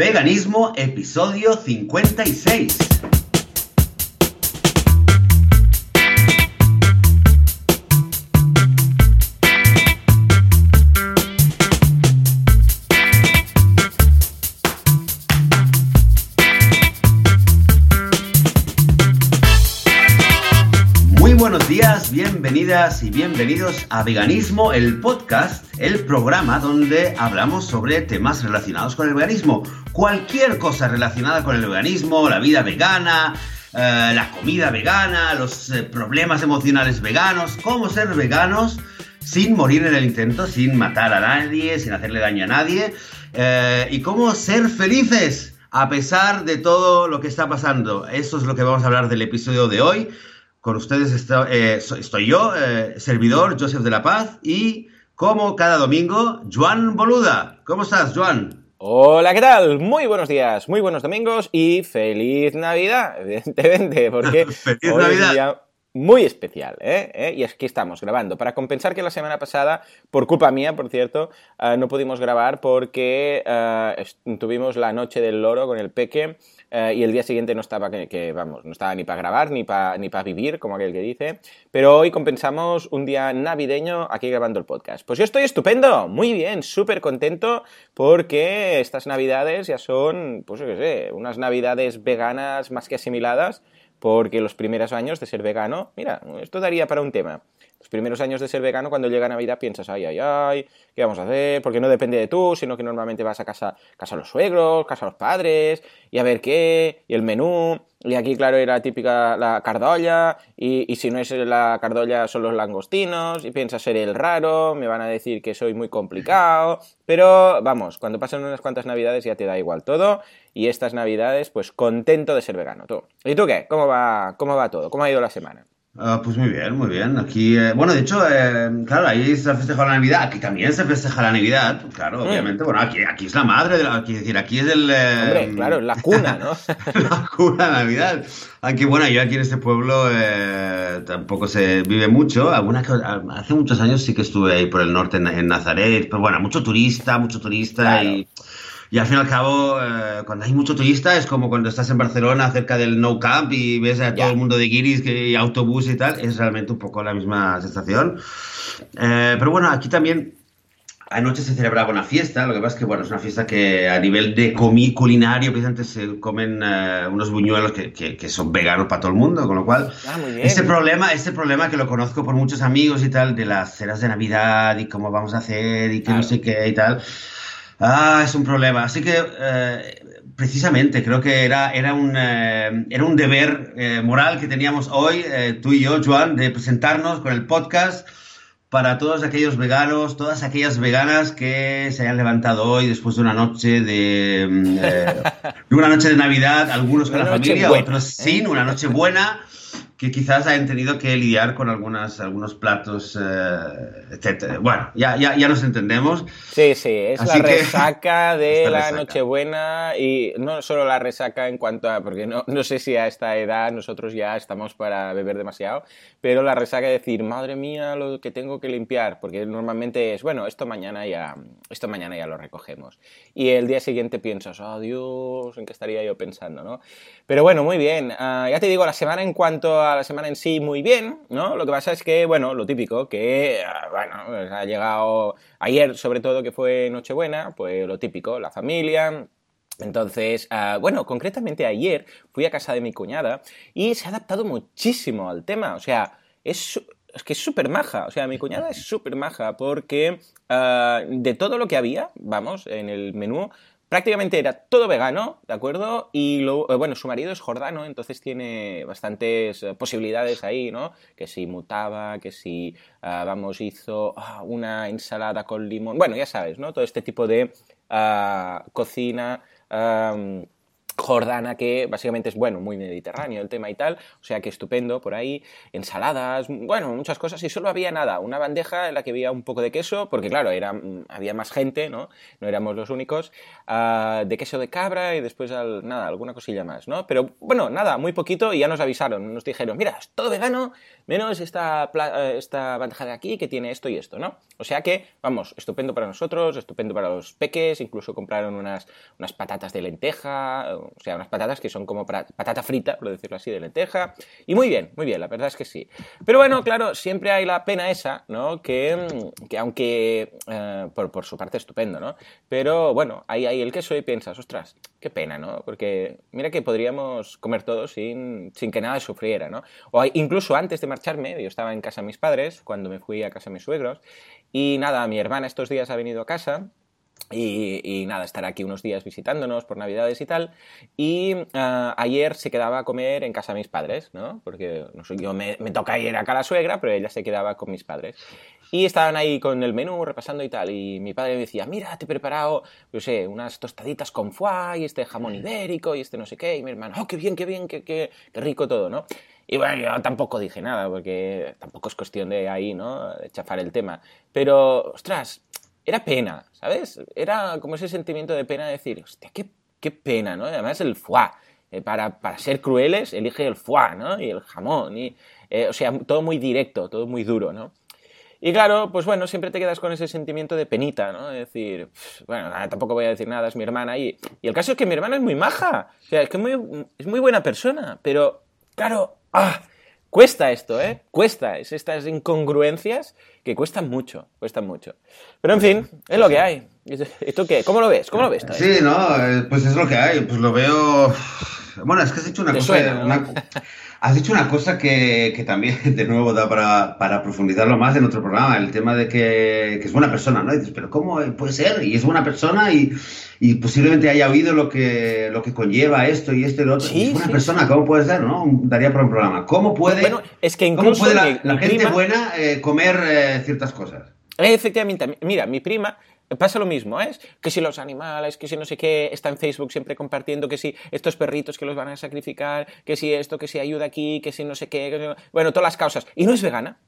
Veganismo, episodio 56. Bienvenidas y bienvenidos a Veganismo, el podcast, el programa donde hablamos sobre temas relacionados con el veganismo. Cualquier cosa relacionada con el veganismo, la vida vegana, eh, la comida vegana, los eh, problemas emocionales veganos, cómo ser veganos sin morir en el intento, sin matar a nadie, sin hacerle daño a nadie, eh, y cómo ser felices a pesar de todo lo que está pasando. Eso es lo que vamos a hablar del episodio de hoy. Con ustedes está- eh, estoy yo, eh, servidor Joseph de la Paz, y como cada domingo, Joan Boluda. ¿Cómo estás, Joan? Hola, ¿qué tal? Muy buenos días, muy buenos domingos y feliz Navidad, evidentemente, porque Feliz hoy es Navidad. un día muy especial, ¿eh? ¿Eh? Y es que estamos grabando. Para compensar que la semana pasada, por culpa mía, por cierto, ah, no pudimos grabar porque ah, tuvimos la noche del loro con el peque eh, y el día siguiente no estaba, que, vamos, no estaba ni para grabar ni para ni para vivir, como aquel que dice. Pero hoy compensamos un día navideño aquí grabando el podcast. Pues yo estoy estupendo, muy bien, súper contento porque estas navidades ya son, pues yo qué sé, unas navidades veganas más que asimiladas porque los primeros años de ser vegano, mira, esto daría para un tema. Los primeros años de ser vegano, cuando llega Navidad, piensas, ay, ay, ay, ¿qué vamos a hacer? Porque no depende de tú, sino que normalmente vas a casa, casa de los suegros, casa de los padres, y a ver qué, y el menú, y aquí, claro, era típica la cardolla, y, y si no es la cardolla son los langostinos, y piensas ser el raro, me van a decir que soy muy complicado, pero vamos, cuando pasan unas cuantas navidades ya te da igual todo, y estas navidades, pues contento de ser vegano, tú. ¿Y tú qué? ¿Cómo va, cómo va todo? ¿Cómo ha ido la semana? Ah, pues muy bien, muy bien. Aquí, eh, bueno, de hecho, eh, claro, ahí se ha festejado la Navidad, aquí también se festeja la Navidad, claro, obviamente. Bueno, aquí, aquí es la madre, de la, aquí, es decir, aquí es el... eh, Hombre, claro, la cuna, ¿no? la cuna de Navidad. Aunque bueno, yo aquí en este pueblo eh, tampoco se vive mucho. Alguna hace muchos años sí que estuve ahí por el norte en, en Nazaret, pero bueno, mucho turista, mucho turista Claro. y, y al fin y al cabo, eh, cuando hay mucho turista es como cuando estás en Barcelona cerca del No Camp y ves a Ya. todo el mundo de guiris que, y autobús y tal, es realmente un poco la misma sensación. Eh, pero bueno, aquí también Anoche se celebraba una fiesta, lo que pasa es que bueno, es una fiesta que a nivel de comi culinario, precisamente se comen eh, unos buñuelos que, que- que son veganos para todo el mundo, con lo cual Ah, este problema, este problema que lo conozco por muchos amigos y tal, de las cenas de Navidad y cómo vamos a hacer y que no sé qué y tal, ah, es un problema. Así que eh, precisamente creo que era, era, un, eh, era un deber eh, moral que teníamos hoy, eh, tú y yo, Joan, de presentarnos con el podcast para todos aquellos veganos, todas aquellas veganas que se hayan levantado hoy después de una noche de, mm, eh, de una noche de Navidad, algunos con Una la familia, buena, otros ¿eh? sin, una noche buena, que quizás hayan tenido que lidiar con algunas, algunos platos, eh, etcétera. Bueno, ya, ya, ya nos entendemos. Sí, sí, es Así la que- resaca de la resaca. Nochebuena y no solo la resaca en cuanto a, porque no, no sé si a esta edad nosotros ya estamos para beber demasiado, pero la resaca de decir, madre mía, lo que tengo que limpiar, porque normalmente es, bueno, esto mañana ya, esto mañana ya lo recogemos. Y el día siguiente piensas, oh Dios, ¿en qué estaría yo pensando, no? Pero bueno, muy bien. Ah, ya te digo, la semana en cuanto a la semana en sí, muy bien, ¿no? Lo que pasa es que, bueno, lo típico, que, ah, bueno, pues ha llegado ayer, sobre todo, que fue Nochebuena, pues lo típico, la familia. Entonces, ah, bueno, concretamente ayer fui a casa de mi cuñada y se ha adaptado muchísimo al tema. O sea, es, es que es súper maja. O sea, mi cuñada es súper maja porque de todo lo que había, vamos, en el menú, prácticamente era todo vegano, ¿de acuerdo? Y lo, eh, bueno, su marido es jordano, entonces tiene bastantes eh, posibilidades ahí, ¿no? Que si mutaba, que si, ah, vamos, hizo ah, una ensalada con limón. Bueno, ya sabes, ¿no? Todo este tipo de ah, cocina. Jordana, que básicamente es, bueno, muy mediterráneo el tema y tal, o sea que estupendo por ahí, ensaladas, bueno, muchas cosas, y solo había nada, una bandeja en la que había un poco de queso, porque claro, era, había más gente, ¿no? No éramos los únicos, uh, de queso de cabra y después, al, nada, alguna cosilla más, ¿no? Pero bueno, nada, muy poquito y ya nos avisaron, nos dijeron, mira, es todo vegano, menos esta, esta bandeja de aquí que tiene esto y esto, ¿no? O sea que, vamos, estupendo para nosotros, estupendo para los peques, incluso compraron unas, unas patatas de lenteja, o sea, unas patatas que son como patata frita, por decirlo así, de lenteja. Y muy bien, muy bien, la verdad es que sí. Pero bueno, claro, siempre hay la pena esa, ¿no? Que, que aunque, eh, por, por, su parte, estupendo, ¿no? Pero bueno, ahí hay el queso y piensas, ostras, qué pena, ¿no? Porque mira que podríamos comer todo sin, sin que nada sufriera, ¿no? O incluso antes de marcharme, yo estaba en casa de mis padres, cuando me fui a casa de mis suegros, y nada, mi hermana estos días ha venido a casa y, nada, estar aquí unos días visitándonos por Navidades y tal. Y ah, ayer se quedaba a comer en casa de mis padres, ¿no? Porque no sé, yo me, me, toca ir acá a la suegra, pero ella se quedaba con mis padres. Y estaban ahí con el menú repasando y tal. Y mi padre me decía, mira, te he preparado, no sé, unas tostaditas con foie y este jamón ibérico y este no sé qué. Y mi hermano, oh, qué bien, qué bien, qué, qué, qué rico todo, ¿no? Y bueno, yo tampoco dije nada, porque tampoco es cuestión de ahí, ¿no? De chafar el tema. Pero, ostras, era pena, ¿sabes? Era como ese sentimiento de pena de decir, hostia, qué, qué pena, ¿no? además el foie. Eh, para, para, ser crueles, elige el foie, ¿no? Y el jamón, y, eh, o sea, todo muy directo, todo muy duro, ¿no? Y claro, pues bueno, siempre te quedas con ese sentimiento de penita, ¿no? Es decir, bueno, tampoco voy a decir nada, es mi hermana. Y, y el caso es que mi hermana es muy maja, o sea, es que muy, es muy buena persona, pero, claro, ¡ah! Cuesta esto, ¿eh? Cuesta. Es estas incongruencias que cuestan mucho, cuestan mucho. Pero en fin, es lo que hay. ¿Y tú qué? ¿Cómo lo ves? ¿Cómo lo ves? Sí, no, eh, pues es lo que hay. Pues lo veo. Bueno, es que has hecho una cosa. Has dicho una cosa que, que también, de nuevo, da para, para, profundizarlo más en otro programa, el tema de que, que, es buena persona, ¿no? Y dices, pero ¿cómo puede ser? Y es buena persona y, y posiblemente haya oído lo que, lo que conlleva esto y esto y lo otro. es buena persona, ¿cómo puede ser? ¿no? Daría para un programa. ¿Cómo puede, bueno, es que incluso ¿cómo puede la, gente buena eh, comer eh, ciertas cosas? Efectivamente, mira, mi prima Pasa lo mismo, ¿eh? Que si los animales, que si no sé qué, está en Facebook siempre compartiendo que si estos perritos que los van a sacrificar, que si esto, que si ayuda aquí, que si no sé qué, bueno, todas las causas. Y no es vegana.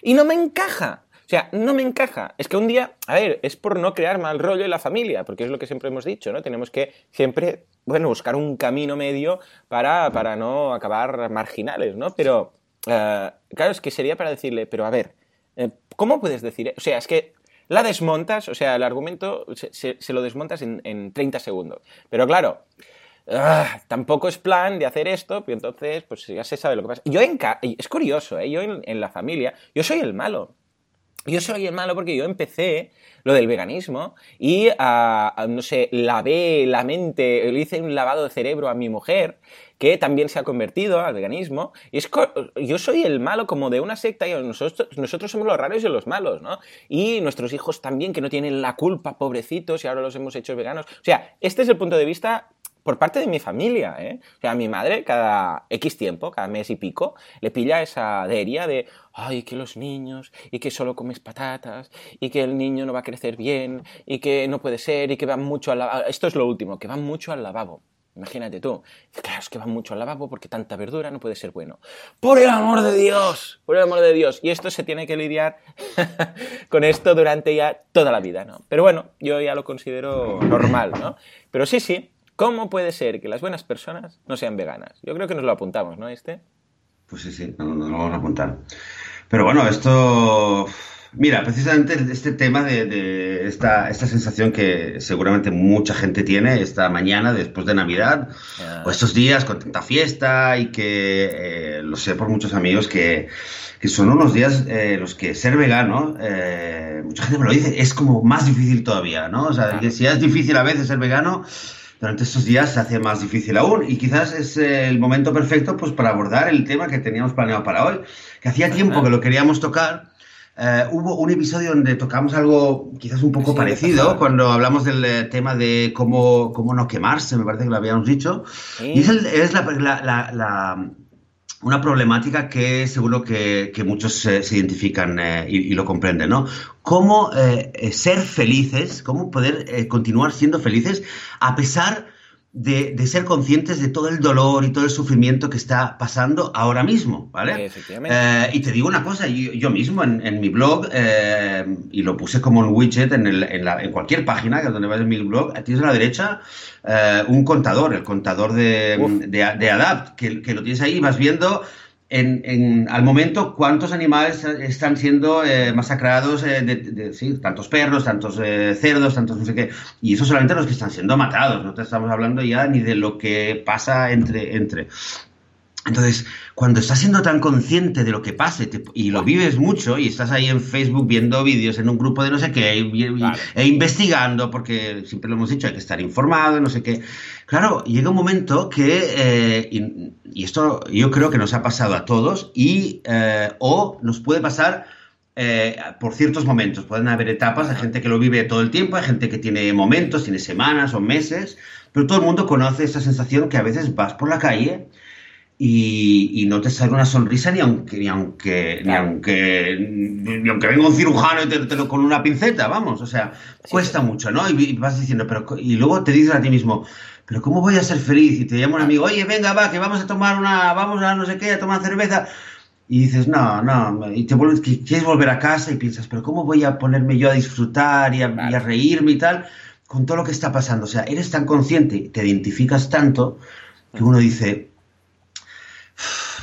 Y no me encaja. O sea, no me encaja. Es que un día, a ver, es por no crear mal rollo en la familia, porque es lo que siempre hemos dicho, ¿no? Tenemos que siempre, bueno, buscar un camino medio para, para no acabar marginales, ¿no? Pero, uh, claro, es que sería para decirle, pero a ver, eh, ¿cómo puedes decir? O sea, es que la desmontas, o sea, el argumento se, lo desmontas en, 30 segundos. Pero claro, ah, tampoco es plan de hacer esto, y entonces, pues ya se sabe lo que pasa. Yo en es curioso, ¿eh? yo en, la familia, yo soy el malo. Yo soy el malo porque yo empecé lo del veganismo y, ah, no sé, lavé la mente, le hice un lavado de cerebro a mi mujer que también se ha convertido al veganismo. Y es yo soy el malo como de una secta y nosotros, nosotros somos los raros y los malos, ¿no? Y nuestros hijos también, que no tienen la culpa, pobrecitos, y ahora los hemos hecho veganos. O sea, este es el punto de vista por parte de mi familia, ¿eh? O sea, a mi madre cada X tiempo, cada mes y pico, le pilla esa deria de, ay, que los niños, y que solo comes patatas, y que el niño no va a crecer bien, y que no puede ser, y que van mucho al lavabo. Esto es lo último, que van mucho al lavabo. Imagínate tú. Claro, es que van mucho al lavabo porque tanta verdura no puede ser bueno. ¡Por el amor de Dios! ¡Por el amor de Dios! Y esto se tiene que lidiar con esto durante ya toda la vida, ¿no? Pero bueno, yo ya lo considero normal, ¿no? Pero sí, sí. ¿Cómo puede ser que las buenas personas no sean veganas? Yo creo que nos lo apuntamos, ¿no, este? Pues sí, sí, nos lo vamos a apuntar. Pero bueno, esto Mira, precisamente este tema de, esta, esta, sensación que seguramente mucha gente tiene esta mañana después de Navidad o estos días con tanta fiesta y que eh, lo sé por muchos amigos que, que son unos días eh, los que ser vegano, eh, mucha gente me lo dice, es como más difícil todavía, ¿no? O sea, si es difícil a veces ser vegano, durante estos días se hace más difícil aún. Y quizás es el momento perfecto pues para abordar el tema que teníamos planeado para hoy, que hacía tiempo que lo queríamos tocar. Eh, hubo un episodio donde tocamos algo quizás un poco parecido, cuando hablamos del eh, tema de cómo, cómo no quemarse, me parece que lo habíamos dicho. Y es, la, una problemática que seguro que, muchos se identifican eh, y, lo comprenden, ¿no? Cómo ser felices, cómo poder continuar siendo felices a pesar de, ser conscientes de todo el dolor y todo el sufrimiento que está pasando ahora mismo, ¿vale? Eh, y te digo una cosa, yo, mismo en, mi blog, eh, y lo puse como un widget en, en, cualquier página, que donde vas en mi blog, tienes a la derecha eh, un contador, el contador de, de, Adapt, que, que, lo tienes ahí y vas viendo en, al momento cuántos animales están siendo eh, masacrados, eh, de, sí, tantos perros, tantos eh, cerdos, tantos no sé qué. Y eso solamente los que están siendo matados, no te estamos hablando ya ni de lo que pasa entre... entre. Entonces, cuando estás siendo tan consciente de lo que pase y lo vives mucho y estás ahí en Facebook viendo vídeos en un grupo de no sé qué e investigando, porque siempre lo hemos dicho, hay que estar informado, no sé qué. Claro, llega un momento que, eh, y, esto yo creo que nos ha pasado a todos, y eh, o nos puede pasar eh, por ciertos momentos. Pueden haber etapas, hay gente que lo vive todo el tiempo, hay gente que tiene momentos, tiene semanas o meses, pero todo el mundo conoce esa sensación que a veces vas por la calle y, no te sale una sonrisa ni aunque ni aunque ni aunque ni aunque venga un cirujano y te, lo con una pinceta vamos o sea cuesta mucho no y, vas diciendo pero y luego te dices a ti mismo pero cómo voy a ser feliz y te llama un amigo oye venga va que vamos a tomar una vamos a no sé qué a tomar cerveza. Y dices no no y te vuelves quieres volver a casa y piensas pero cómo voy a ponerme yo a disfrutar y a, y a reírme y tal con todo lo que está pasando o sea eres tan consciente te identificas tanto que uno dice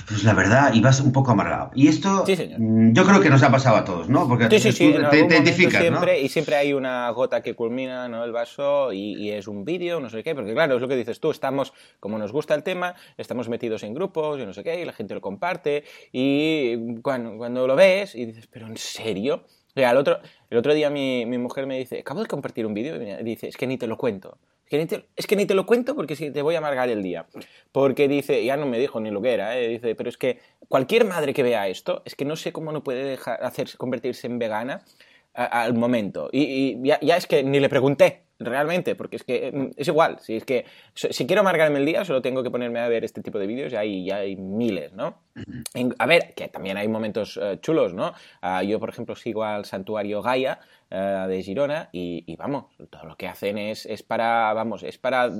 pues la verdad, y vas un poco amargado. Y esto mm, yo creo que nos ha pasado a todos, ¿no? Porque te, identificas, siempre, Y siempre hay una gota que culmina ¿no? el vaso y, es un vídeo, no sé qué, porque claro, es lo que dices tú, estamos, como nos gusta el tema, estamos metidos en grupos y no sé qué, y la gente lo comparte, y cuando, cuando lo ves y dices, pero ¿en serio? O sea, el otro, el otro día mi, mi mujer me dice, acabo de compartir un vídeo y dice, es que ni te lo cuento. Es que, ni te, lo cuento porque si te voy a amargar el día. Porque dice, ya no me dijo ni lo que era, ¿eh? dice, pero es que cualquier madre que vea esto, es que no sé cómo no puede dejar, hacerse, convertirse en vegana al momento. Y, ya, ya, es que ni le pregunté realmente, porque es que mm, es igual. Si es que si quiero amargarme el día, solo tengo que ponerme a ver este tipo de vídeos y hay, ya hay miles, ¿no? a ver, que también hay momentos eh, chulos, ¿no? Ah, yo, por ejemplo, sigo al santuario Gaia, eh, de Girona y, vamos, todo lo que hacen es, es, para, vamos, es para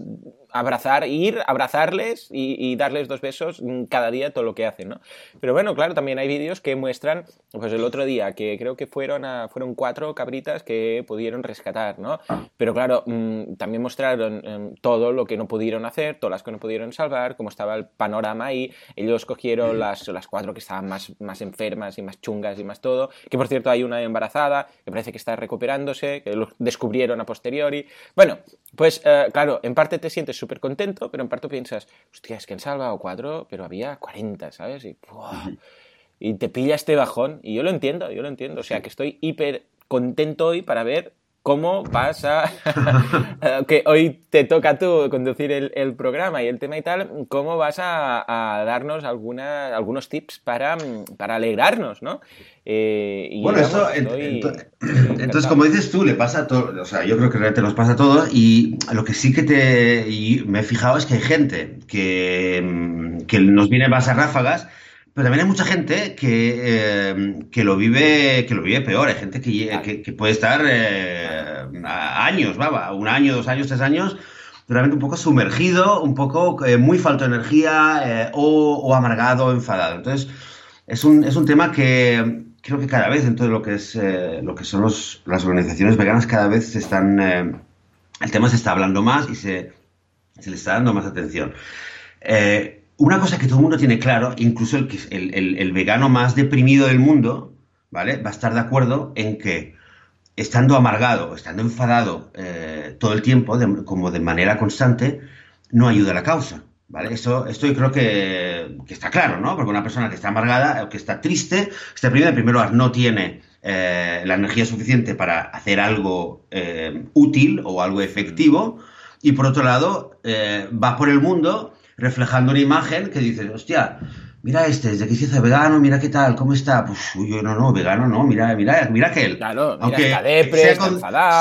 abrazar, ir, abrazarles y, darles dos besos cada día todo lo que hacen, ¿no? Pero bueno, claro, también hay vídeos que muestran, pues el otro día, que creo que fueron, a, fueron cuatro cabritas que pudieron rescatar, ¿no? Pero claro, mm, también mostraron em, todo lo que no pudieron hacer, todas las que no pudieron salvar, cómo estaba el panorama ahí, ellos cogieron las, las cuatro que estaban más, más enfermas y más chungas y más todo, que por cierto hay una embarazada, que parece que está recuperándose, que lo descubrieron a posteriori. Bueno, pues eh, claro, en parte te sientes súper contento, pero en parte piensas, hostia, es que han salvado cuatro, pero había 40, ¿sabes? Y, y te pilla este bajón, y yo lo entiendo, yo lo entiendo, o sea que estoy hiper contento hoy para ver cómo vas a... que hoy te toca tú conducir el, programa y el tema y tal, cómo vas a, darnos alguna, algunos tips para, para alegrarnos, ¿no? Eh, bueno, eso, entonces, como dices tú, le pasa a todos, o sea, yo creo que realmente nos pasa a todos y lo que sí que te me he fijado es que hay gente que, que nos viene más a ráfagas pero también hay mucha gente que, eh, que, lo, vive, que lo vive peor. Hay gente que, que, puede estar eh, años, va, un año, dos años, tres años, realmente un poco sumergido, un poco eh, muy falto de energía o, o, amargado, enfadado. Entonces, es un, es un tema que creo que cada vez dentro de lo que, es, lo que son los, las organizaciones veganas, cada vez se están, el tema se está hablando más y se, se le está dando más atención. Eh, una cosa que todo el mundo tiene claro, incluso el, el, vegano más deprimido del mundo, ¿vale? Va a estar de acuerdo en que estando amargado, estando enfadado eh, todo el tiempo, como de manera constante, no ayuda a la causa, ¿vale? Eso, esto yo creo que, está claro, ¿no? Porque una persona que está amargada que está triste, está deprimida, primero no tiene eh, la energía suficiente para hacer algo eh, útil o algo efectivo, y por otro lado, va por el mundo reflejando una imagen que dices, hostia, mira este, desde que se hizo vegano, mira qué tal, cómo está. Pues yo no, no, vegano no, mira, mira, mira aquel. Claro, Aunque sea,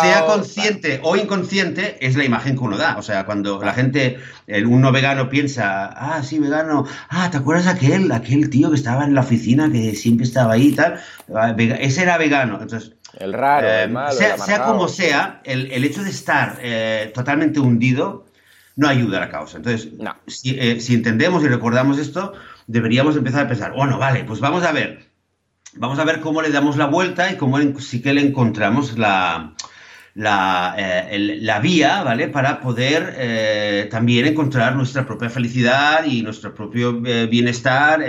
sea, consciente o inconsciente, es la imagen que uno da. O sea, cuando la gente, el, uno vegano piensa, ah, sí, vegano, ah, ¿te acuerdas aquel, aquel tío que estaba en la oficina, que siempre estaba ahí y tal? Ah, ese era vegano. Entonces, el raro, el eh, malo, sea, sea, como sea, el, el, hecho de estar eh, totalmente hundido no ayuda a la causa. Entonces, si, si entendemos y recordamos esto, deberíamos empezar a pensar, bueno, vale, pues vamos a ver, vamos a ver cómo le damos la vuelta y cómo sí que le encontramos la, la, eh, la vía, ¿vale? Para poder eh, también encontrar nuestra propia felicidad y nuestro propio eh, bienestar,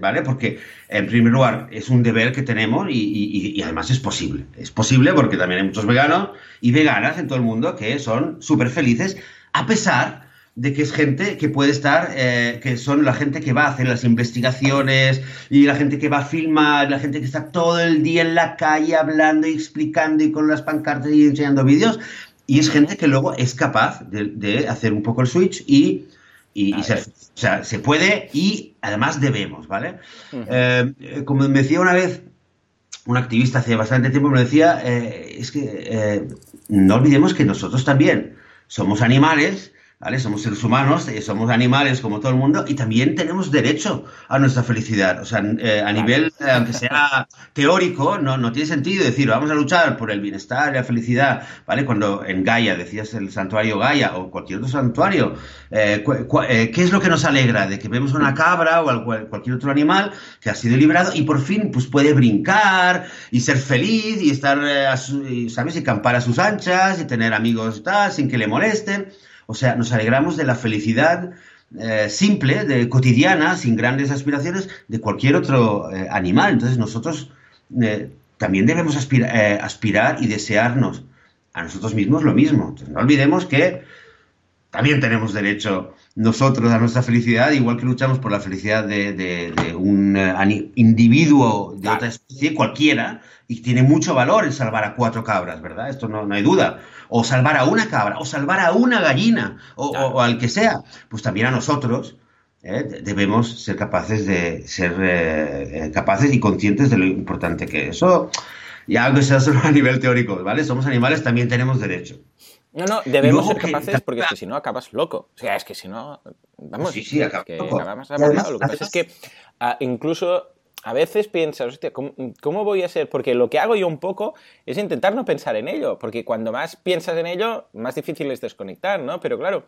¿vale? Porque, en primer lugar, es un deber que tenemos y, y, además es posible. Es posible porque también hay muchos veganos y veganas en todo el mundo que son súper felices, a pesar de que es gente que puede estar, eh, que son la gente que va a hacer las investigaciones y la gente que va a filmar, la gente que está todo el día en la calle hablando y explicando y con las pancartas y enseñando vídeos. Y es gente que luego es capaz de, hacer un poco el switch y, y, ser, o sea, se puede y además debemos, ¿vale? Eh, como me decía una vez un activista hace bastante tiempo, me decía, eh, es que no olvidemos que nosotros también somos animales ¿vale? Somos seres humanos, eh, somos animales como todo el mundo y también tenemos derecho a nuestra felicidad. O sea, eh, a nivel, eh, aunque sea teórico, no, no tiene sentido decir, vamos a luchar por el bienestar y la felicidad, ¿vale? Cuando en Gaia decías el santuario Gaia o cualquier otro santuario, ¿qué es lo que nos alegra? De que vemos una cabra o cualquier otro animal que ha sido liberado y por fin pues puede brincar y ser feliz y estar, ¿sabes? Y campar a sus anchas y tener amigos tal, sin que le molesten. O sea, nos alegramos de la felicidad eh, simple, de, cotidiana, sin grandes aspiraciones, de cualquier otro eh, animal. Entonces nosotros eh, también debemos aspirar y desearnos a nosotros mismos lo mismo. no olvidemos que también tenemos derecho nosotros a nuestra felicidad, igual que luchamos por la felicidad de, un individuo de otra especie, cualquiera, y tiene mucho valor el salvar a cuatro cabras, ¿verdad? Esto no, no hay duda o salvar a una cabra, o salvar a una gallina, o, al que sea, pues también a nosotros ¿eh? debemos ser capaces de ser eh, eh, capaces y conscientes de lo importante que es. Eso, ya aunque sea solo a nivel teórico, ¿vale? Somos animales, también tenemos derecho. No, no, debemos ser capaces porque es que si no acabas loco. O sea, es que si no, vamos, sí, sí, que acabamos Lo que pasa es que ah, incluso a veces piensas, hostia, ¿cómo, voy a ser? Porque lo que hago yo un poco es intentar no pensar en ello, porque cuando más piensas en ello, más difícil es desconectar, ¿no? Pero claro,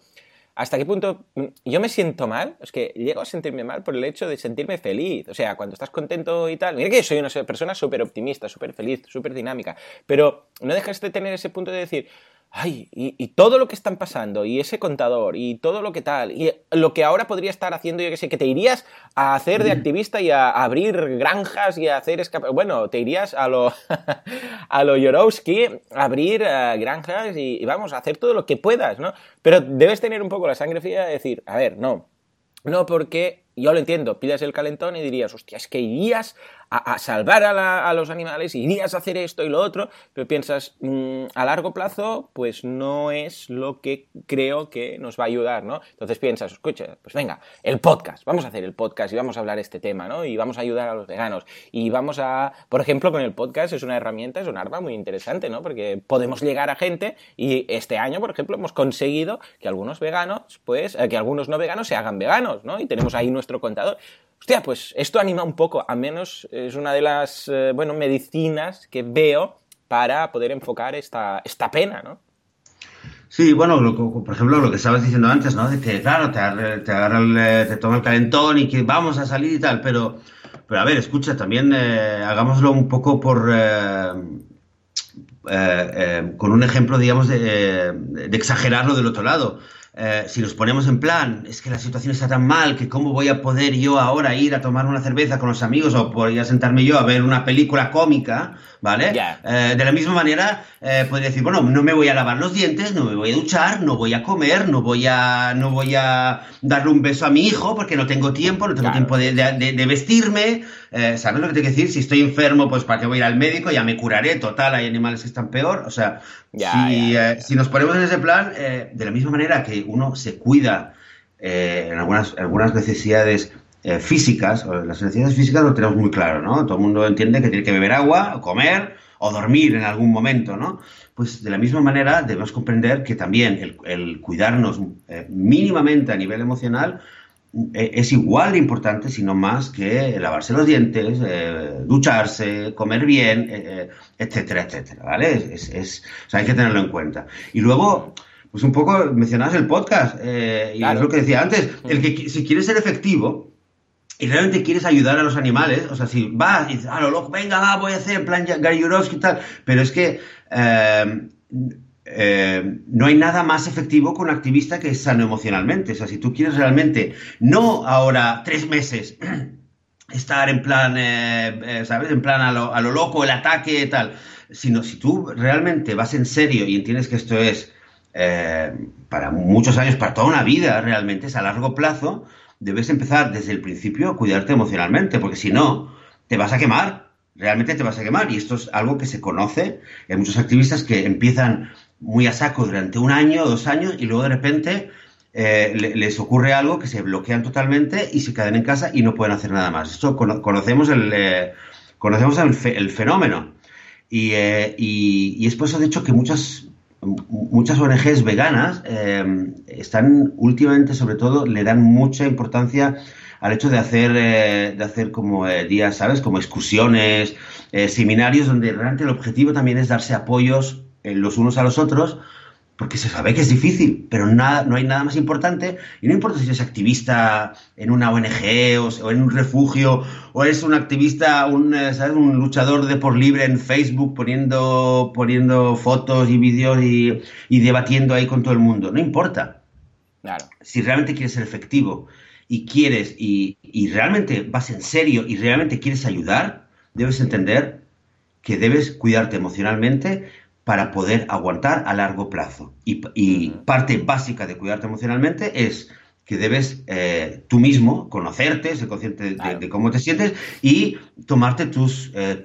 ¿hasta qué punto mm, yo me siento mal? Es que llego a sentirme mal por el hecho de sentirme feliz. O sea, cuando estás contento y tal. Mira que soy una persona súper optimista, súper feliz, súper dinámica, pero no dejas de tener ese punto de decir, ay, y, todo lo que están pasando, y ese contador, y todo lo que tal, y lo que ahora podría estar haciendo, yo que sé, que te irías a hacer de activista y a abrir granjas y a hacer escapar, bueno, te irías a lo, a lo Yorowski, a abrir eh, granjas y, y, vamos, a hacer todo lo que puedas, ¿no? Pero debes tener un poco la sangre fría de decir, a ver, no, no porque yo lo entiendo, pidas el calentón y dirías, hostia, es que irías a, salvar a, los animales, irías a hacer esto y lo otro, pero piensas, mm, a largo plazo, pues no es lo que creo que nos va a ayudar, ¿no? Entonces piensas, escucha, pues venga, el podcast, vamos a hacer el podcast y vamos a hablar este tema, ¿no? Y vamos a ayudar a los veganos. Y vamos a, por ejemplo, con el podcast es una herramienta, es un arma muy interesante, ¿no? Porque podemos llegar a gente y este año, por ejemplo, hemos conseguido que algunos veganos, pues, eh, que algunos no veganos se hagan veganos, ¿no? Y tenemos ahí nuestro contador. Hostia, pues esto anima un poco, al menos es una de las, eh, bueno, medicinas que veo para poder enfocar esta, esta pena, ¿no? Sí, bueno, por ejemplo, lo que estabas diciendo antes, ¿no? De que, claro, te, agarra el, eh, te toma el calentón y que vamos a salir y tal, pero, pero a ver, escucha, también eh, hagámoslo un poco por... con un ejemplo, digamos, de exagerarlo del otro lado. Eh, si nos ponemos en plan, es que la situación está tan mal que cómo voy a poder yo ahora ir a tomar una cerveza con los amigos o podría sentarme yo a ver una película cómica, ¿vale? Eh, de la misma manera, eh, podría decir, bueno, no me voy a lavar los dientes, no me voy a duchar, no voy a comer, no voy a, no voy a darle un beso a mi hijo porque no tengo tiempo, no tengo tiempo de, de, vestirme, ¿sabes lo que tengo que decir? Si estoy enfermo, pues para qué voy a ir al médico, ya me curaré, total, hay animales que están peor, o sea, si, si, nos ponemos en ese plan, de la misma manera que uno se cuida eh, en algunas, algunas necesidades eh, físicas, las necesidades físicas lo tenemos muy claro, ¿no? Todo el mundo entiende que tiene que beber agua, comer o dormir en algún momento, ¿no? Pues de la misma manera debemos comprender que también el, cuidarnos eh, mínimamente a nivel emocional es igual de importante, si no más, que lavarse los dientes, ducharse, comer bien, etcétera, etcétera, ¿vale? Es, es, hay que tenerlo en cuenta. Y luego, pues un poco mencionabas el podcast, eh, y es lo que decía antes, el que si quieres ser efectivo y realmente quieres ayudar a los animales, o sea, si vas y dices, ah, lo loco, venga, va, voy a hacer en plan Gary y tal, pero es que eh, eh, no hay nada más efectivo con un activista que es sano emocionalmente. O sea, si tú quieres realmente, no ahora tres meses, estar en plan, ¿sabes? En plan a lo, a lo loco, el ataque y tal, sino si tú realmente vas en serio y entiendes que esto es eh, para muchos años, para toda una vida realmente, es a largo plazo, debes empezar desde el principio a cuidarte emocionalmente, porque si no, te vas a quemar, realmente te vas a quemar. Y esto es algo que se conoce. Hay muchos activistas que empiezan muy a saco durante un año o dos años y luego de repente eh, les ocurre algo que se bloquean totalmente y se quedan en casa y no pueden hacer nada más. Esto conocemos el, eh, conocemos el, fenómeno. Y, y, es por eso, de hecho, que muchas, muchas ONGs veganas eh, están últimamente, sobre todo, le dan mucha importancia al hecho de hacer, eh, de hacer como eh, días, ¿sabes? Como excursiones, seminarios, donde realmente el objetivo también es darse apoyos los unos a los otros porque se sabe que es difícil, pero nada, no hay nada más importante, y no importa si eres activista en una ONG o, en un refugio, o eres un activista, un, eh, ¿sabes? un luchador de por libre en Facebook poniendo, poniendo fotos y vídeos y, debatiendo ahí con todo el mundo, no importa. Claro. Si realmente quieres ser efectivo y quieres, y, y realmente vas en serio y realmente quieres ayudar, debes entender que debes cuidarte emocionalmente, para poder aguantar a largo plazo. Y, parte básica de cuidarte emocionalmente es que debes eh, tú mismo conocerte, ser consciente de, cómo te sientes y tomarte tus, eh,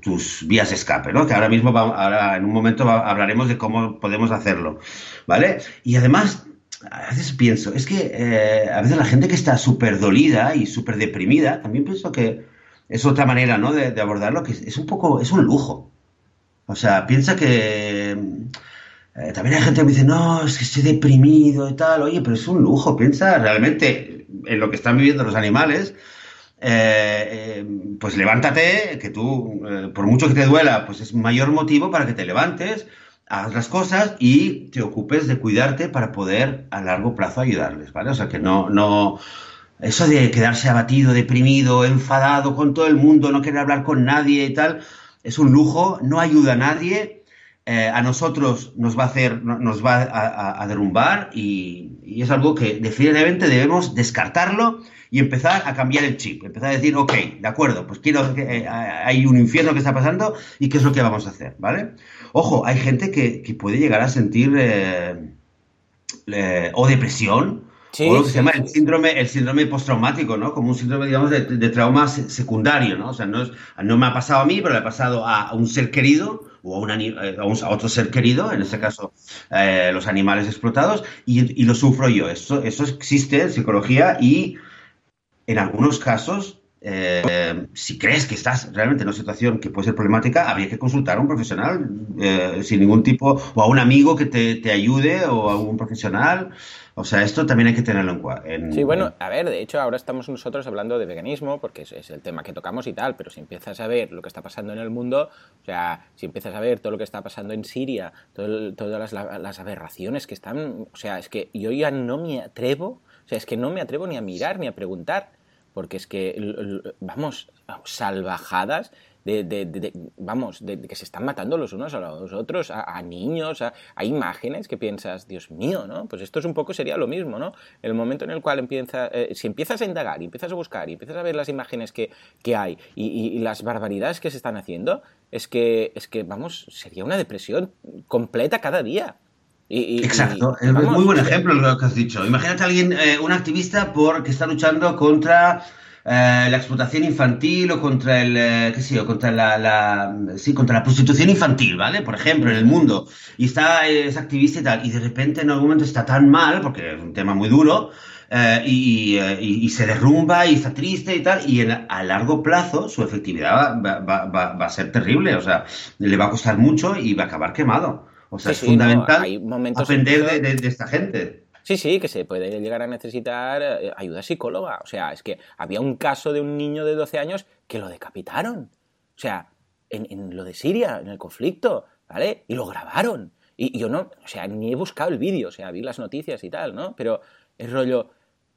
tus vías de escape, ¿no? Que ahora mismo, ahora en un momento hablaremos de cómo podemos hacerlo, ¿vale? Y además, a veces pienso, es que eh, a veces la gente que está súper dolida y súper deprimida, también pienso que es otra manera, ¿no? De, de abordarlo, que es un poco, es un lujo. O sea, piensa que... Eh, también hay gente que me dice, no, es que estoy deprimido y tal. Oye, pero es un lujo. Piensa realmente en lo que están viviendo los animales. Eh, eh, pues levántate, que tú, por mucho que te duela, pues es mayor motivo para que te levantes, hagas las cosas y te ocupes de cuidarte para poder a largo plazo ayudarles, ¿vale? O sea, que no, no, eso de quedarse abatido, deprimido, enfadado con todo el mundo, no querer hablar con nadie y tal, es un lujo, no ayuda a nadie, eh, a nosotros nos va a hacer, nos va a, derrumbar y, es algo que definitivamente debemos descartarlo y empezar a cambiar el chip, empezar a decir, ok, de acuerdo, pues quiero eh, hay un infierno que está pasando y qué es lo que vamos a hacer, ¿vale? Ojo, hay gente que, puede llegar a sentir eh, o depresión o lo que se llama el síndrome, el síndrome postraumático, ¿no? Como un síndrome, digamos, de, trauma secundario, ¿no? O sea, no, no me ha pasado a mí, pero le ha pasado a, un ser querido o a, eh, a, otro ser querido, en este caso eh, los animales explotados, y, lo sufro yo. Eso, eso existe en psicología y en algunos casos eh, si crees que estás realmente en una situación que puede ser problemática, habría que consultar a un profesional sin ningún tipo, o a un amigo que te, te, ayude, o a un profesional, o sea, esto también hay que tenerlo en cuenta. Sí, bueno, a ver, de hecho ahora estamos nosotros hablando de veganismo porque es, el tema que tocamos y tal, pero si empiezas a ver lo que está pasando en el mundo, o sea, si empiezas a ver todo lo que está pasando en Siria, todas las, aberraciones que están, o sea, es que yo ya no me atrevo, o sea, es que no me atrevo ni a mirar ni a preguntar, porque es que, vamos, salvajadas de, vamos, de, que se están matando los unos a los otros, a, niños, a, imágenes que piensas, Dios mío, ¿no? Pues esto es un poco, sería lo mismo, ¿no? El momento en el cual empieza, eh, si empiezas a indagar y empiezas a buscar y empiezas a ver las imágenes que, hay y, las barbaridades que se están haciendo, es que, es que, vamos, sería una depresión completa cada día. Y, Exacto, es muy buen ejemplo lo que has dicho. Imagínate a alguien, eh, un activista por, que está luchando contra eh, la explotación infantil o contra el, eh, qué sé yo, contra la, sí, contra la prostitución infantil, ¿vale? Por ejemplo, en el mundo. Y está, es activista y tal, y de repente en algún momento está tan mal, porque es un tema muy duro, eh, y, se derrumba y está triste y tal, y a largo plazo su efectividad va, a ser terrible, o sea, le va a costar mucho y va a acabar quemado. O sea, es fundamental aprender de, de esta gente. Sí, sí, que se puede llegar a necesitar eh, ayuda psicóloga. O sea, es que había un caso de un niño de 12 años que lo decapitaron. O sea, en, lo de Siria, en el conflicto, ¿vale? Y lo grabaron. Y yo no, o sea, ni he buscado el vídeo, o sea, vi las noticias y tal, ¿no? Pero el rollo,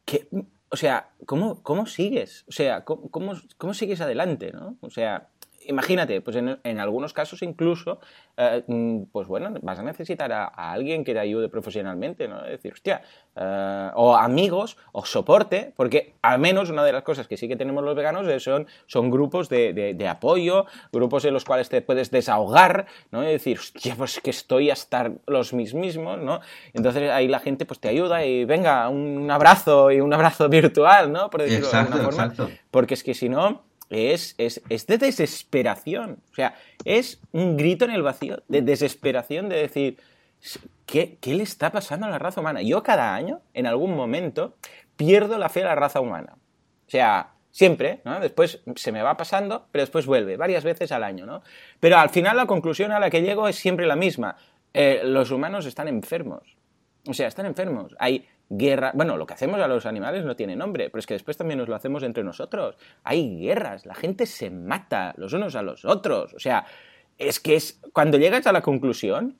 que, o sea, ¿cómo, cómo sigues? O sea, ¿cómo, cómo, cómo sigues adelante, ¿no? O sea, imagínate, pues en, algunos casos incluso, eh, mm, pues bueno, vas a necesitar a, alguien que te ayude profesionalmente, ¿no? Es decir, hostia, eh, o amigos, o soporte, porque al menos una de las cosas que sí que tenemos los veganos son, son grupos de, apoyo, grupos en los cuales te puedes desahogar, ¿no? Y decir, hostia, pues que estoy hasta los mismos, ¿no? Entonces ahí la gente pues te ayuda y venga, un abrazo y un abrazo virtual, ¿no? Por decirlo de alguna forma. Exacto. Porque es que si no es, es, de desesperación. O sea, es un grito en el vacío de desesperación de decir, ¿qué, ¿qué, le está pasando a la raza humana? Yo cada año, en algún momento, pierdo la fe a la raza humana. O sea, siempre, ¿no? Después se me va pasando, pero después vuelve, varias veces al año, ¿no? Pero al final la conclusión a la que llego es siempre la misma. Eh, los humanos están enfermos. O sea, están enfermos. Hay guerra. Bueno, lo que hacemos a los animales no tiene nombre, pero es que después también nos lo hacemos entre nosotros. Hay guerras, la gente se mata los unos a los otros. O sea, es que es. Cuando llegas a la conclusión.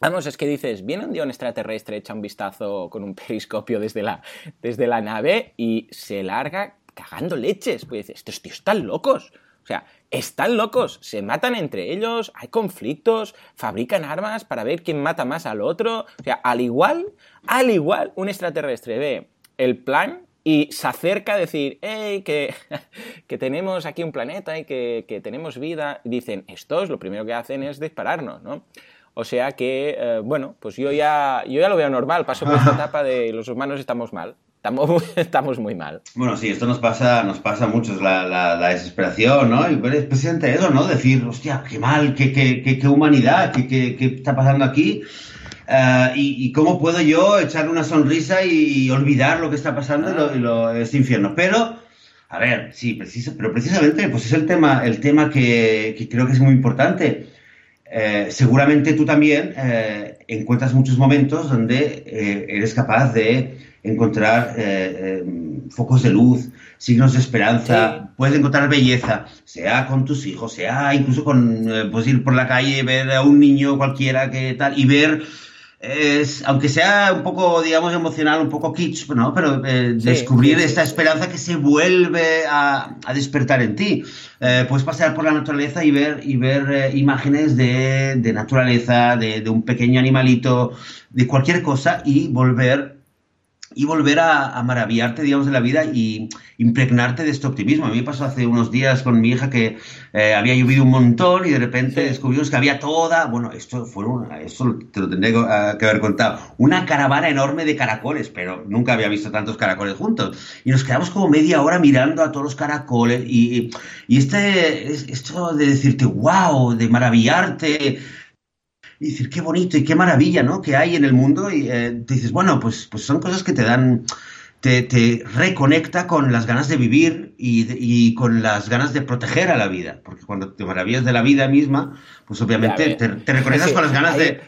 Vamos, es que dices, viene un día un extraterrestre, echa un vistazo con un periscopio desde la, desde la nave y se larga cagando leches. Pues dices, estos tíos están locos. O sea, están locos, se matan entre ellos, hay conflictos, fabrican armas para ver quién mata más al otro. O sea, al igual, al igual, un extraterrestre ve el plan y se acerca a decir, hey, que, que tenemos aquí un planeta y que, que, tenemos vida. Y dicen, estos lo primero que hacen es dispararnos, ¿no? O sea que, eh, bueno, pues yo ya, yo ya lo veo normal, paso por esta etapa de los humanos estamos mal. Estamos, estamos muy mal. Bueno, sí, esto nos pasa, nos pasa mucho, la, la, desesperación, ¿no? Y es precisamente eso, ¿no? Decir, hostia, qué mal, qué, qué, qué, humanidad, qué, qué, está pasando aquí. Uh, y, cómo puedo yo echar una sonrisa y, olvidar lo que está pasando y, este infierno. Pero, a ver, sí, precisa, pero precisamente, pues es el tema, el tema que, que creo que es muy importante. Eh, seguramente tú también eh, encuentras muchos momentos donde eh, eres capaz de encontrar eh, eh, focos de luz, signos de esperanza, puedes encontrar belleza, sea con tus hijos, sea incluso con, eh, puedes ir por la calle, ver a un niño cualquiera que tal, y ver, es, aunque sea un poco, digamos, emocional, un poco kitsch, ¿no? Pero descubrir esta esperanza que se vuelve a, despertar en ti. puedes pasear por la naturaleza y ver, y ver imágenes de, de naturaleza, de, de un pequeño animalito, de cualquier cosa y volver y volver a, maravillarte, digamos, de la vida y impregnarte de este optimismo. A mí me pasó hace unos días con mi hija que eh, había llovido un montón y de repente descubrimos que había toda, bueno, esto fue una, esto te lo tendré ah, que haber contado, una caravana enorme de caracoles, pero nunca había visto tantos caracoles juntos. Y nos quedamos como media hora mirando a todos los caracoles y, y este, esto de decirte, wow, de maravillarte, y decir, qué bonito y qué maravilla, ¿no? Que hay en el mundo y eh, te dices, bueno, pues, pues son cosas que te dan, te, te reconecta con las ganas de vivir y, y, con las ganas de proteger a la vida, porque cuando te maravillas de la vida misma, pues obviamente te, te, reconectas con las ganas de...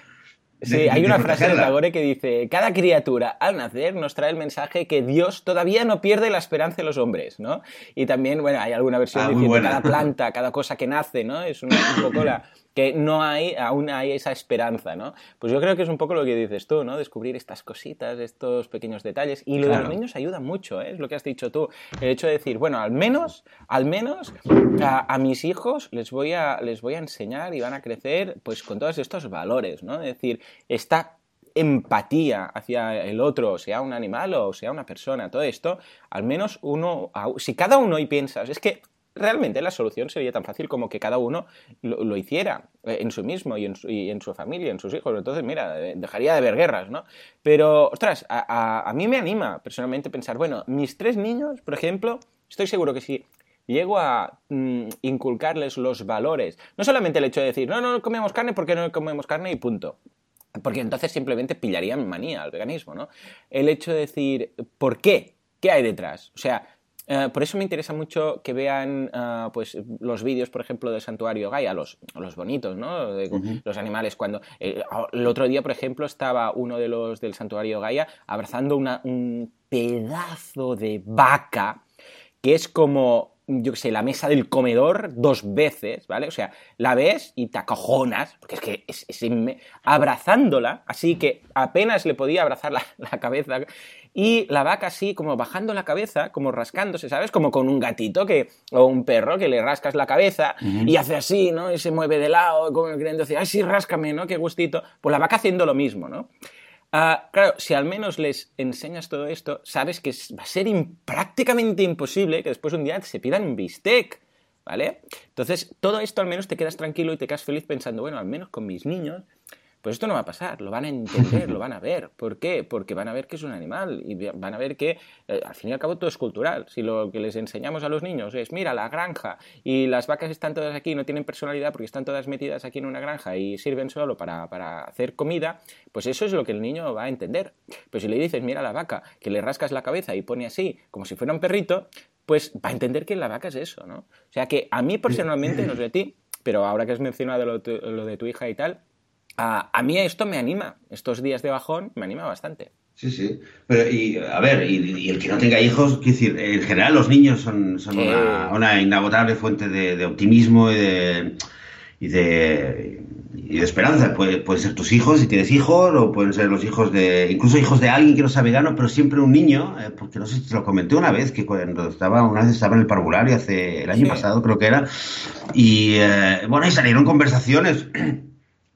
Sí, hay una frase de Tagore que dice, cada criatura al nacer nos trae el mensaje que Dios todavía no pierde la esperanza en los hombres, ¿no? Y también, bueno, hay alguna versión ah, diciendo cada planta, cada cosa que nace, ¿no? Es un poco la, que no hay, aún hay esa esperanza, ¿no? Pues yo creo que es un poco lo que dices tú, ¿no? Descubrir estas cositas, estos pequeños detalles. Y lo de los niños ayuda mucho, ¿eh? Es lo que has dicho tú. El hecho de decir, bueno, al menos, al menos a, mis hijos les voy, a, les voy a enseñar y van a crecer pues con todos estos valores, ¿no? Es decir, esta empatía hacia el otro, sea un animal o sea una persona, todo esto, al menos uno, si cada uno hoy piensas, es que realmente la solución sería tan fácil como que cada uno lo, hiciera eh, en su mismo y en su, y en su, familia, en sus hijos. Entonces, mira, eh, dejaría de haber guerras, ¿no? Pero, ostras, a, a, mí me anima personalmente pensar, bueno, mis tres niños, por ejemplo, estoy seguro que si llego a mm, inculcarles los valores, no solamente el hecho de decir, no, no comemos carne porque no comemos carne y punto. Porque entonces simplemente pillarían manía al veganismo, ¿no? El hecho de decir, ¿por qué? ¿Qué hay detrás? O sea, eh, por eso me interesa mucho que vean eh, pues, los vídeos, por ejemplo, del santuario Gaia, los, los bonitos, ¿no? Los animales. Cuando eh, el otro día, por ejemplo, estaba uno de los del santuario Gaia abrazando una, un pedazo de vaca que es como yo qué sé, la mesa del comedor dos veces, ¿vale? O sea, la ves y te acojonas, porque es que es, abrazándola, así que apenas le podía abrazar la, cabeza, y la vaca así, como bajando la cabeza, como rascándose, ¿sabes? Como con un gatito que, o un perro que le rascas la cabeza y hace así, ¿no? Y se mueve de lado, como queriendo decir, ay, sí, ráscame, ¿no? Qué gustito. Pues la vaca haciendo lo mismo, ¿no? Ah, claro, si al menos les enseñas todo esto, sabes que va a ser prácticamente imposible que después un día se pidan bistec, ¿vale? Entonces, todo esto al menos te quedas tranquilo y te quedas feliz pensando, bueno, al menos con mis niños pues esto no va a pasar, lo van a entender, lo van a ver. ¿Por qué? Porque van a ver que es un animal y van a ver que, eh, al fin y al cabo, todo es cultural. Si lo que les enseñamos a los niños es, mira, la granja y las vacas están todas aquí, no tienen personalidad porque están todas metidas aquí en una granja y sirven solo para, hacer comida, pues eso es lo que el niño va a entender. Pero si le dices, mira la vaca, que le rascas la cabeza y pone así, como si fuera un perrito, pues va a entender que la vaca es eso, ¿no? O sea que a mí personalmente, no sé de ti, pero ahora que has mencionado lo de tu hija y tal, a, mí esto me anima. Estos días de bajón me anima bastante. Sí, sí. Pero, y a ver, y, el que no tenga hijos, quiero decir, en general los niños son, una, inagotable fuente de, optimismo y de, y de, esperanza. Puede, pueden ser tus hijos si tienes hijos, o pueden ser los hijos de, incluso hijos de alguien que no sea vegano, pero siempre un niño, eh, porque no sé si te lo comenté una vez, que cuando estaba, una vez estaba en el parvulario hace el año pasado, creo que era, y eh, bueno, y salieron conversaciones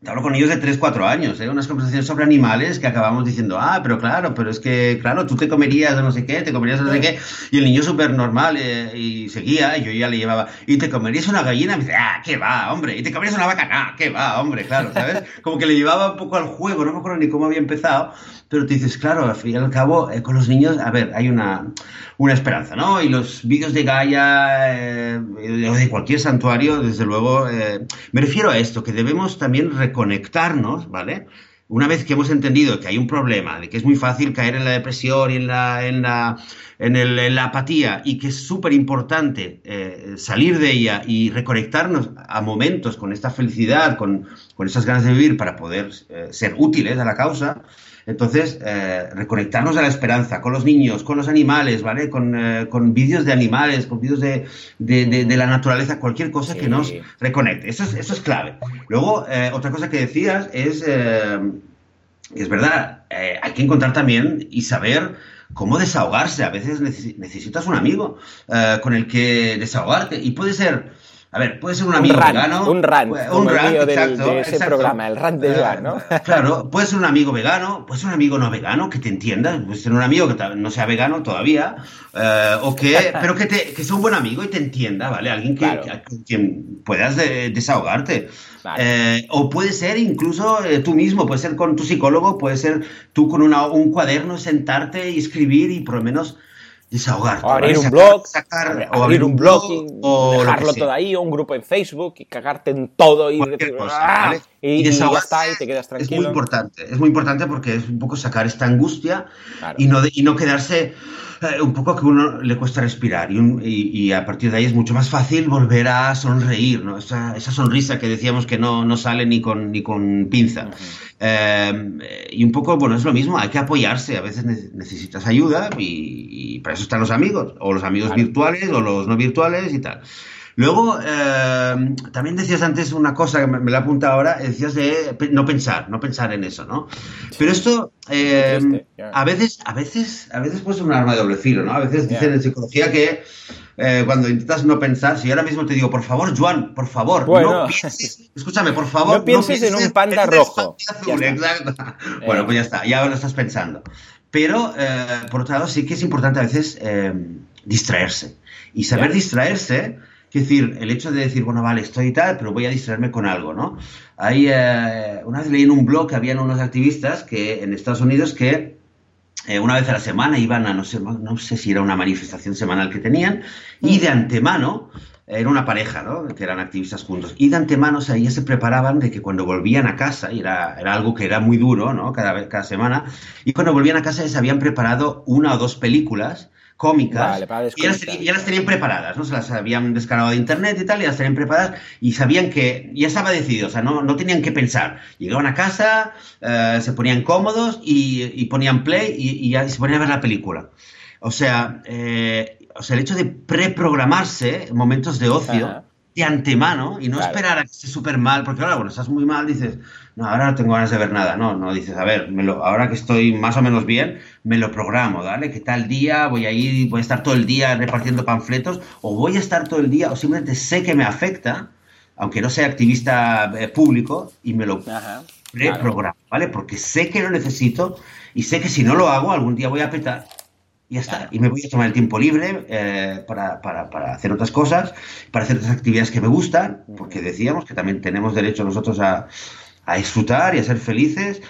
te hablo con niños de 3, 4 años, ¿eh? unas conversaciones sobre animales que acabamos diciendo, ah, pero claro, pero es que, claro, tú te comerías no sé qué, te comerías no sé qué, y el niño súper normal eh, y seguía, y yo ya le llevaba, y te comerías una gallina, y me dice, ah, qué va, hombre, y te comerías una vaca, ah, qué va, hombre, claro, ¿sabes? Como que le llevaba un poco al juego, no me acuerdo ni cómo había empezado, pero te dices, claro, al fin y al cabo, eh, con los niños, a ver, hay una, una esperanza, ¿no? Y los vídeos de Gaia, eh, de cualquier santuario, desde luego, eh, me refiero a esto, que debemos también reconectarnos, ¿vale? Una vez que hemos entendido que hay un problema, de que es muy fácil caer en la depresión y en la, en la, en la apatía, y que es súper importante salir de ella y reconectarnos a momentos con esta felicidad, con, con esas ganas de vivir para poder ser útiles a la causa, entonces, eh, reconectarnos a la esperanza con los niños, con los animales, ¿vale? Con, eh, vídeos de animales, con vídeos de, la naturaleza, cualquier cosa que nos reconecte. Eso es, eso es clave. Luego, eh, otra cosa que decías es, es verdad, hay que encontrar también y saber cómo desahogarse. A veces necesitas un amigo con el que desahogarte. Y puede ser a ver, puede ser un amigo vegano. Un rant. Un rant, exacto, de ese programa, el rant de Joan, ¿no? Claro, puede ser un amigo vegano, puede ser un amigo no vegano que te entienda, puede ser un amigo que no sea vegano todavía, eh, o que, pero que, te, que sea un buen amigo y te entienda, ¿vale? Alguien que, quien puedas desahogarte. Eh, o puede ser incluso eh, tú mismo, puede ser con tu psicólogo, puede ser tú con una, un cuaderno, sentarte y escribir y por lo menos desahogar. O abrir un blog, o abrir un blog, o dejarlo todo ahí, o un grupo en Facebook y cagarte en todo y, ¡ah! y, ya está, y te quedas tranquilo. Es muy importante, es muy importante porque es un poco sacar esta angustia y, no y no quedarse eh, un poco que uno le cuesta respirar y, a partir de ahí es mucho más fácil volver a sonreír, ¿no? Esa, sonrisa que decíamos que no, no, sale ni con, ni con pinza. Em, y un poco, bueno, es lo mismo, hay que apoyarse, a veces necesitas ayuda y, para eso están los amigos, o los amigos virtuales o los no virtuales y tal. Luego, em, también decías antes una cosa que me, la he apuntado ahora, decías de no pensar, no pensar en eso, ¿no? Pero esto em, a veces, a veces, a veces puede ser un arma de doble filo, ¿no? A veces dicen en psicología que eh, cuando intentas no pensar, si ahora mismo te digo, por favor, Juan, por favor, no pienses, escúchame, por favor, no pienses, en un panda rojo. Bueno, pues ya está, ya lo estás pensando. Pero, eh, por otro lado, sí que es importante a veces em, distraerse. Y saber distraerse es decir, el hecho de decir, bueno, vale, estoy tal, pero voy a distraerme con algo, ¿no? Hay, eh, una vez leí en un blog que habían unos activistas que en Estados Unidos que eh, una vez a la semana iban a, no sé, no sé si era una manifestación semanal que tenían, y de antemano, era una pareja, ¿no? Que eran activistas juntos. Y de antemano, o sea, ya se preparaban de que cuando volvían a casa, y era, era algo que era muy duro, ¿no? Cada, cada semana, y cuando volvían a casa les habían preparado una o dos películas cómicas y, ya las, tenían preparadas, ¿no? Se las habían descargado de internet y tal, y las tenían preparadas y sabían que ya estaba decidido, o sea, no, no tenían que pensar. Llegaban a casa, eh, se ponían cómodos y, ponían play y, ya se ponían a ver la película. O sea, eh, o sea el hecho de preprogramarse momentos de ocio de antemano y no esperar a que esté súper mal, porque ahora, bueno, estás muy mal, dices, no, ahora no tengo ganas de ver nada, no, no, dices, a ver, me lo, ahora que estoy más o menos bien, me lo programo, ¿vale? Que tal día voy a ir, voy a estar todo el día repartiendo panfletos, o voy a estar todo el día, o simplemente sé que me afecta, aunque no sea activista eh, público, y me lo preprogramo, ¿vale? Porque sé que lo necesito y sé que si no lo hago, algún día voy a petar y ya está. Y me voy a tomar el tiempo libre eh, para, para, para, hacer otras cosas, para hacer otras actividades que me gustan, porque decíamos que también tenemos derecho nosotros a, a disfrutar y a ser felices.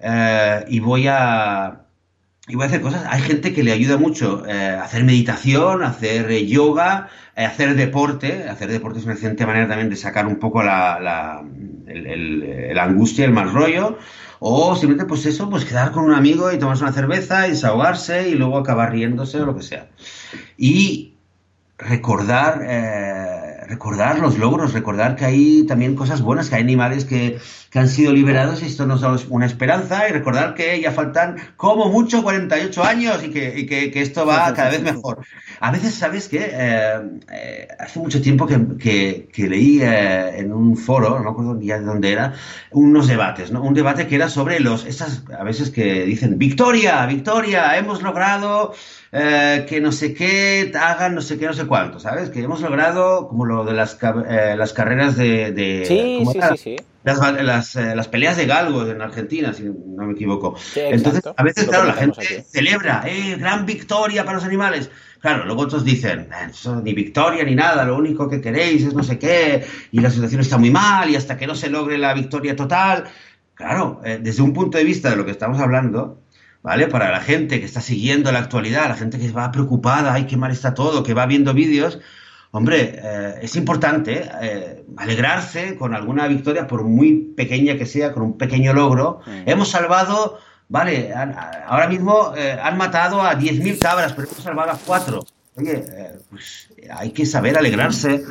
Eh, y voy a. Y voy a hacer cosas. Hay gente que le ayuda mucho eh, hacer meditación, hacer yoga, a hacer deporte. Hacer deporte es una excelente manera también de sacar un poco la, la, el, el, angustia, el mal rollo. O simplemente, pues eso, pues quedar con un amigo y tomarse una cerveza y desahogarse y luego acabar riéndose o lo que sea. Y recordar, eh, recordar los logros, recordar que hay también cosas buenas, que hay animales que, que, han sido liberados y esto nos da una esperanza y recordar que ya faltan como mucho 48 años y que, y que, que esto va cada vez mejor. A veces, ¿sabes qué? Eh, eh, hace mucho tiempo que, que leí eh, en un foro, no me acuerdo ya de dónde era, unos debates, ¿no? Un debate que era sobre los, estas, a veces que dicen, victoria, victoria, hemos logrado eh, que no sé qué hagan no sé qué, no sé cuánto, ¿sabes? Que hemos logrado como lo de las, eh, las carreras de... de sí, sí, sí, sí, Las, las, eh, las, peleas de galgos en Argentina, si no me equivoco. Sí, Entonces, a veces, lo claro, la gente aquí. celebra, ¡eh, gran victoria para los animales! Claro, luego otros dicen, eso, ni victoria ni nada, lo único que queréis es no sé qué, y la situación está muy mal, y hasta que no se logre la victoria total. Claro, desde un punto de vista de lo que estamos hablando, ¿vale? Para la gente que está siguiendo la actualidad, la gente que va preocupada, ay, qué mal está todo, que va viendo vídeos, hombre, eh, es importante eh, alegrarse con alguna victoria, por muy pequeña que sea, con un pequeño logro. Mm. Hemos salvado, vale, ahora mismo eh, han matado a 10.000 cabras, pero hemos salvado a 4. Oye, eh, pues hay que saber alegrarse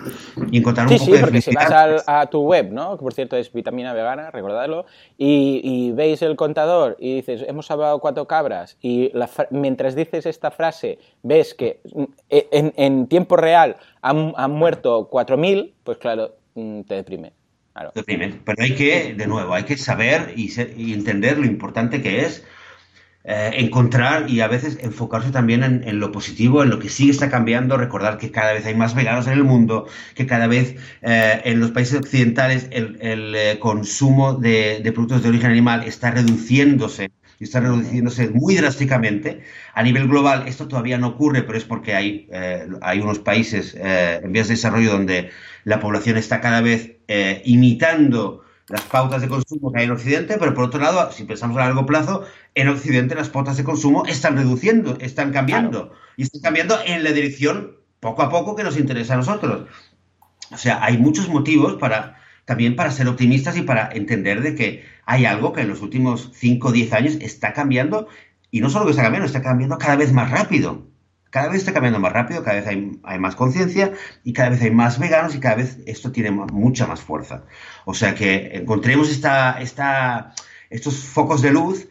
y encontrar un sí, poco sí, de porque felicidad. si vas al, a tu web, ¿no? que por cierto es vitamina vegana, recordadlo, y, y veis el contador y dices, hemos salvado cuatro cabras, y la, mientras dices esta frase ves que en, en tiempo real han, han muerto 4.000, pues claro, mm, te deprime. Claro. Deprime. Pero hay que, de nuevo, hay que saber y, ser, y entender lo importante que es eh, encontrar y a veces enfocarse también en, en, lo positivo, en lo que sí está cambiando, recordar que cada vez hay más veganos en el mundo, que cada vez eh, en los países occidentales el, el eh, consumo de, de, productos de origen animal está reduciéndose y está reduciéndose muy drásticamente. A nivel global esto todavía no ocurre, pero es porque hay, hay unos países en vías de desarrollo donde la población está cada vez imitando las pautas de consumo que hay en Occidente, pero por otro lado, si pensamos a largo plazo, en Occidente las pautas de consumo están reduciendo, están cambiando, claro. y están cambiando en la dirección poco a poco que nos interesa a nosotros. O sea, hay muchos motivos para también para ser optimistas y para entender de que hay algo que en los últimos 5 o 10 años está cambiando, y no solo que está cambiando, está cambiando cada vez más rápido. Cada vez está cambiando más rápido, cada vez hay, hay, más conciencia y cada vez hay más veganos y cada vez esto tiene mucha más fuerza. O sea que encontremos esta, esta, estos focos de luz,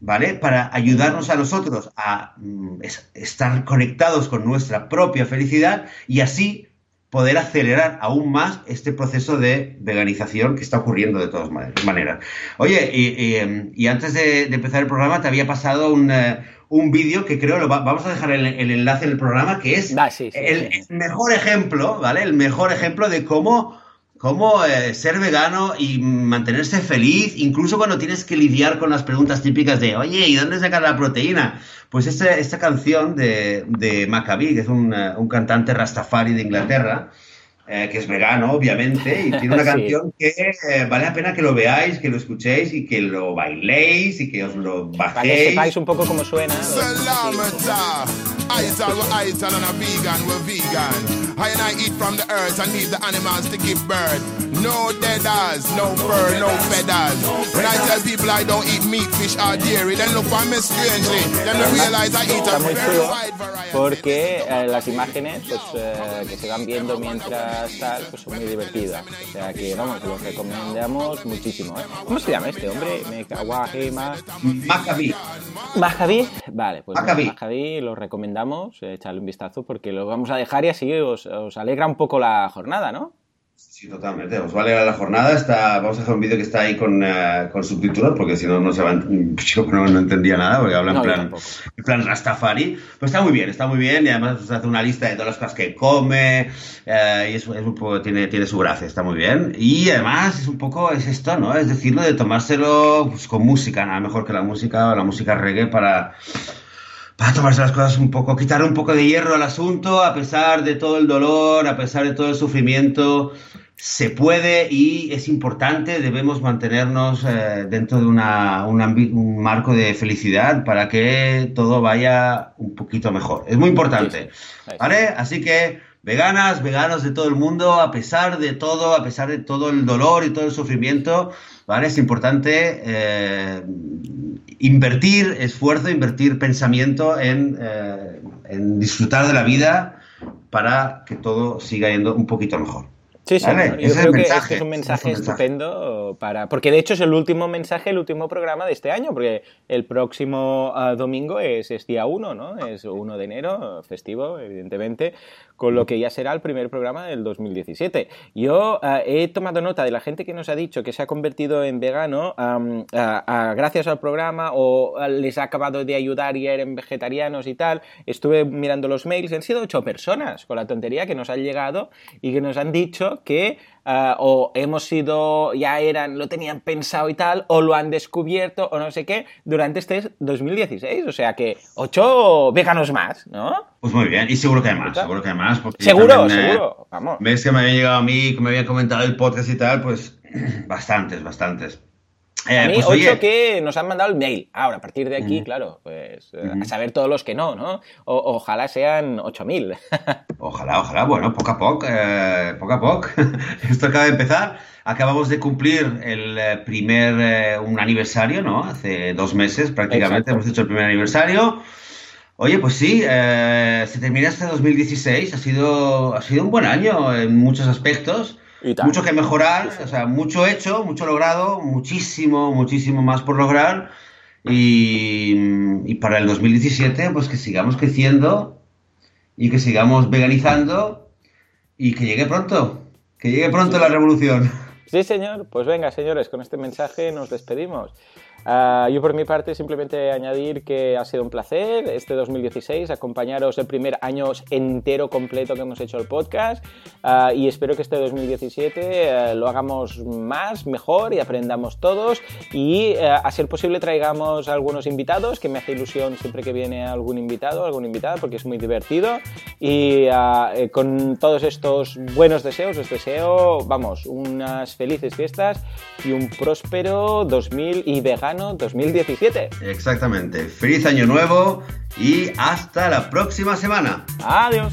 ¿vale? Para ayudarnos a nosotros a mm, estar conectados con nuestra propia felicidad y así poder acelerar aún más este proceso de veganización que está ocurriendo de todas maneras. Oye, y, y, y antes de, de, empezar el programa te había pasado un, uh, un vídeo que creo, lo va, vamos a dejar el, el, enlace en el programa, que es ah, sí, sí, el, sí. el, mejor ejemplo, ¿vale? El mejor ejemplo de cómo, cómo eh, ser vegano y mantenerse feliz, incluso cuando tienes que lidiar con las preguntas típicas de, oye, ¿y dónde sacar la proteína? Pues esta, esta canción de, de Maccabi, que es un, uh, un cantante rastafari de Inglaterra, eh, que es vegano, obviamente, y tiene una canción sí. que eh, vale la pena que lo veáis, que lo escuchéis y que lo bailéis y que os lo bajéis. Para que sepáis un poco cómo suena. Ital, we're Ital and a vegan, we're vegan. I and I eat from the earth and leave the animals to give birth. No deaders, no fur, no feathers. When I tell people I don't eat meat, fish or dairy, then look for me strangely. Then they realize I eat a very wide variety. Porque eh, las imágenes pues, eh, que se van viendo mientras tal pues son muy divertidas. O sea que vamos, lo recomendamos muchísimo. ¿eh? ¿Cómo se llama este hombre? Mekawahema. Maccabi. Majavi, vale, pues Maccabi. Majavi lo recomendamos, eh, echarle un vistazo porque lo vamos a dejar y así os, os alegra un poco la jornada, ¿no? Sí, totalmente. Os vale la jornada. Está, vamos a hacer un vídeo que está ahí con, eh, con subtítulos, porque si no, no se va, a yo no, no entendía nada, porque habla en No, plan, en plan Rastafari. Pero está muy bien, está muy bien, y además os hace una lista de todas las cosas que come, eh, y es, es un poco, tiene, tiene su gracia, está muy bien. Y además es un poco, es esto, ¿no? Es decirlo de tomárselo pues, con música, nada mejor que la música la música reggae para para tomarse las cosas un poco, quitar un poco de hierro al asunto, a pesar de todo el dolor, a pesar de todo el sufrimiento, se puede y es importante, debemos mantenernos eh, dentro de una, un, un marco de felicidad para que todo vaya un poquito mejor. Es muy importante. ¿vale? Así que veganas, veganos de todo el mundo, a pesar de todo, a pesar de todo el dolor y todo el sufrimiento, ¿vale? Es importante eh, invertir esfuerzo, invertir pensamiento en, eh, en disfrutar de la vida para que todo siga yendo un poquito mejor. Sí, sí, Vale, yo creo que este es un mensaje es el mensaje. estupendo para... Porque de hecho es el último mensaje, el último programa de este año, porque el próximo ah, domingo es, es día 1, ¿no? Es 1 de enero, festivo, evidentemente, con lo que ya será el primer programa del 2017. Yo ah, he tomado nota de la gente que nos ha dicho que se ha convertido en vegano ah, gracias al programa o les ha acabado de ayudar y eran vegetarianos y tal. Estuve mirando los mails, han sido ocho personas con la tontería que nos han llegado y que nos han dicho que ah, o hemos sido, ya eran, lo tenían pensado y tal, o lo han descubierto o no sé qué durante este 2016. O sea que ocho veganos más, ¿no? Pues muy bien, y seguro que hay más, seguro que hay más. Seguro, eh, seguro. Vamos. Ves que me había llegado a mí, que me habían comentado el podcast y tal, pues bastantes, bastantes. Eh, A mí, pues ocho oye, que nos han mandado el mail. Ahora, a partir de aquí, claro, pues eh, a saber todos los que no, ¿no? O- ojalá sean 8.000. Ojalá, ojalá, bueno, poco a poco, eh, poco a poco. Esto acaba de empezar. Acabamos de cumplir el eh, primer, eh, un aniversario, ¿no? Hace dos meses prácticamente Exacto. hemos hecho el primer aniversario. Oye, pues sí, eh, se termina este 2016, ha sido, ha sido un buen año en muchos aspectos. Y. Mucho que mejorar, o sea, mucho hecho, mucho logrado, muchísimo, muchísimo más por lograr. Y para el 2017, pues que sigamos creciendo y que sigamos veganizando y que llegue pronto, que llegue pronto la revolución. Sí, señor. Pues venga, señores, con este mensaje nos despedimos. Ah, yo por mi parte simplemente añadir que ha sido un placer este 2016 acompañaros el primer año entero completo que hemos hecho el podcast Ah, y espero que este 2017 eh, lo hagamos más, mejor y aprendamos todos y eh, a ser posible traigamos algunos invitados que me hace ilusión siempre que viene algún invitado, alguna invitada porque es muy divertido y ah, eh, con todos estos buenos deseos os deseo, vamos, unas felices fiestas y un próspero 2000 y vegano 2017. Exactamente. Feliz año nuevo y hasta la próxima semana. Adiós.